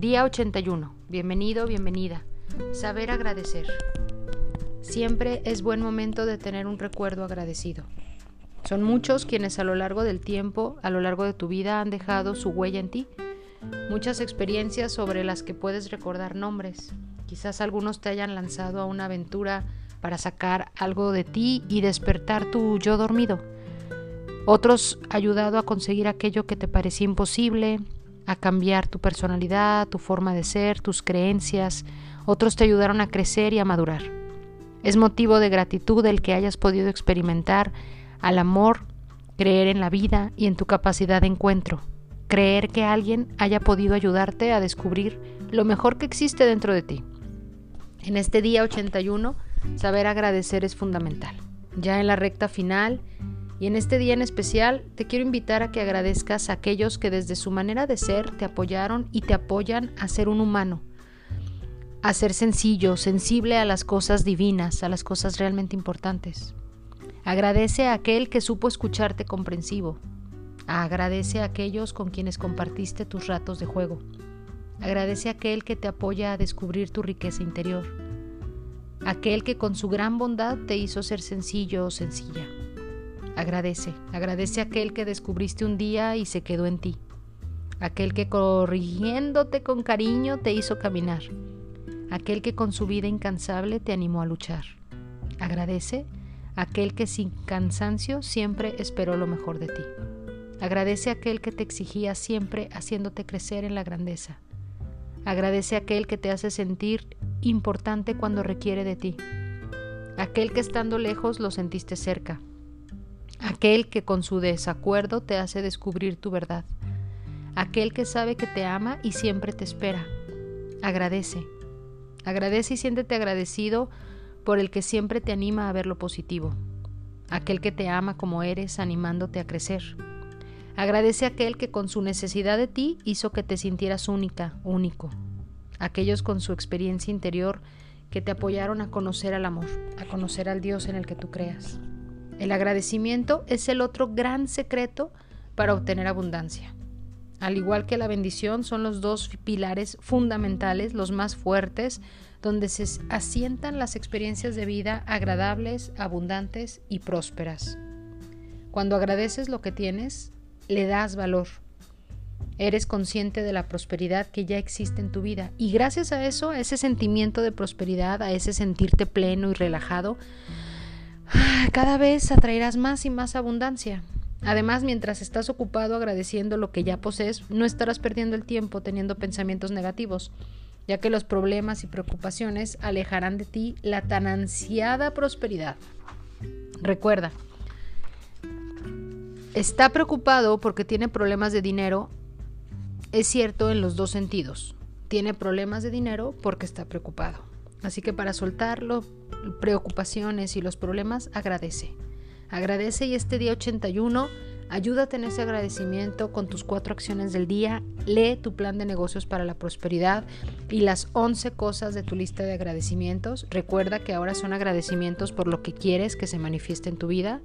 Día 81. Bienvenido, bienvenida. Saber agradecer. Siempre es buen momento de tener un recuerdo agradecido. Son muchos quienes a lo largo del tiempo, a lo largo de tu vida, han dejado su huella en ti. Muchas experiencias sobre las que puedes recordar nombres. Quizás algunos te hayan lanzado a una aventura para sacar algo de ti y despertar tu yo dormido. Otros ayudado a conseguir aquello que te parecía imposible, a cambiar tu personalidad, tu forma de ser, tus creencias. Otros te ayudaron a crecer y a madurar. Es motivo de gratitud el que hayas podido experimentar al amor, creer en la vida y en tu capacidad de encuentro. Creer que alguien haya podido ayudarte a descubrir lo mejor que existe dentro de ti. En este día 81, saber agradecer es fundamental. Ya en la recta final y en este día en especial te quiero invitar a que agradezcas a aquellos que desde su manera de ser te apoyaron y te apoyan a ser un humano, a ser sencillo, sensible a las cosas divinas, a las cosas realmente importantes. Agradece a aquel que supo escucharte comprensivo. Agradece a aquellos con quienes compartiste tus ratos de juego. Agradece a aquel que te apoya a descubrir tu riqueza interior. Aquel que con su gran bondad te hizo ser sencillo o sencilla. Agradece, agradece a aquel que descubriste un día y se quedó en ti. Aquel que corrigiéndote con cariño te hizo caminar. Aquel que con su vida incansable te animó a luchar. Agradece a aquel que sin cansancio siempre esperó lo mejor de ti. Agradece a aquel que te exigía siempre haciéndote crecer en la grandeza. Agradece a aquel que te hace sentir importante cuando requiere de ti. Aquel que estando lejos lo sentiste cerca aquel que con su desacuerdo te hace descubrir tu verdad, aquel que sabe que te ama y siempre te espera. Agradece, agradece y siéntete agradecido por el que siempre te anima a ver lo positivo, aquel que te ama como eres, animándote a crecer. Agradece a aquel que con su necesidad de ti hizo que te sintieras única, único. Aquellos con su experiencia interior que te apoyaron a conocer al amor, a conocer al Dios en el que tú creas. El agradecimiento es el otro gran secreto para obtener abundancia. Al igual que la bendición, son los dos pilares fundamentales, los más fuertes, donde se asientan las experiencias de vida agradables, abundantes y prósperas. Cuando agradeces lo que tienes, le das valor. Eres consciente de la prosperidad que ya existe en tu vida y gracias a eso, a ese sentimiento de prosperidad, a ese sentirte pleno y relajado, cada vez atraerás más y más abundancia. Además, mientras estás ocupado agradeciendo lo que ya posees, no estarás perdiendo el tiempo teniendo pensamientos negativos, ya que los problemas y preocupaciones alejarán de ti la tan ansiada prosperidad. Recuerda, está preocupado porque tiene problemas de dinero, es cierto en los dos sentidos. Tiene problemas de dinero porque está preocupado. Así que para soltarlo, preocupaciones y los problemas, agradece. Agradece y este día 81 ayúdate en ese agradecimiento con tus cuatro acciones del día. Lee tu plan de negocios para la prosperidad y las 11 cosas de tu lista de agradecimientos. Recuerda que ahora son agradecimientos por lo que quieres que se manifieste en tu vida.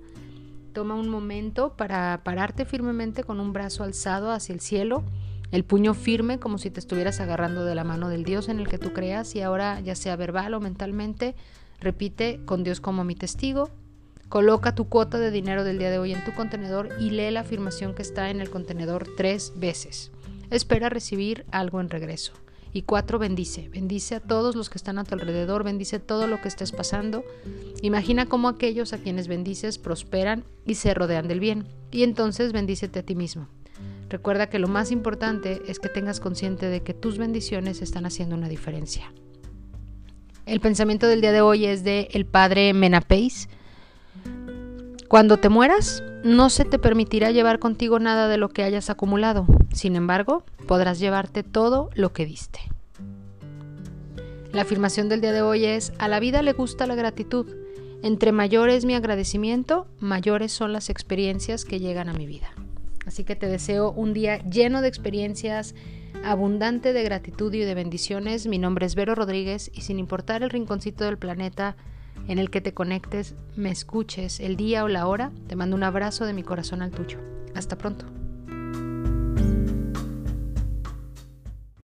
Toma un momento para pararte firmemente con un brazo alzado hacia el cielo el puño firme como si te estuvieras agarrando de la mano del Dios en el que tú creas y ahora ya sea verbal o mentalmente, repite con Dios como mi testigo, coloca tu cuota de dinero del día de hoy en tu contenedor y lee la afirmación que está en el contenedor tres veces. Espera recibir algo en regreso. Y cuatro, bendice. Bendice a todos los que están a tu alrededor, bendice todo lo que estés pasando. Imagina cómo aquellos a quienes bendices prosperan y se rodean del bien. Y entonces bendícete a ti mismo. Recuerda que lo más importante es que tengas consciente de que tus bendiciones están haciendo una diferencia. El pensamiento del día de hoy es de el padre Menapeis. Cuando te mueras, no se te permitirá llevar contigo nada de lo que hayas acumulado. Sin embargo, podrás llevarte todo lo que diste. La afirmación del día de hoy es, a la vida le gusta la gratitud. Entre mayor es mi agradecimiento, mayores son las experiencias que llegan a mi vida. Así que te deseo un día lleno de experiencias, abundante de gratitud y de bendiciones. Mi nombre es Vero Rodríguez y sin importar el rinconcito del planeta en el que te conectes, me escuches, el día o la hora, te mando un abrazo de mi corazón al tuyo. Hasta pronto.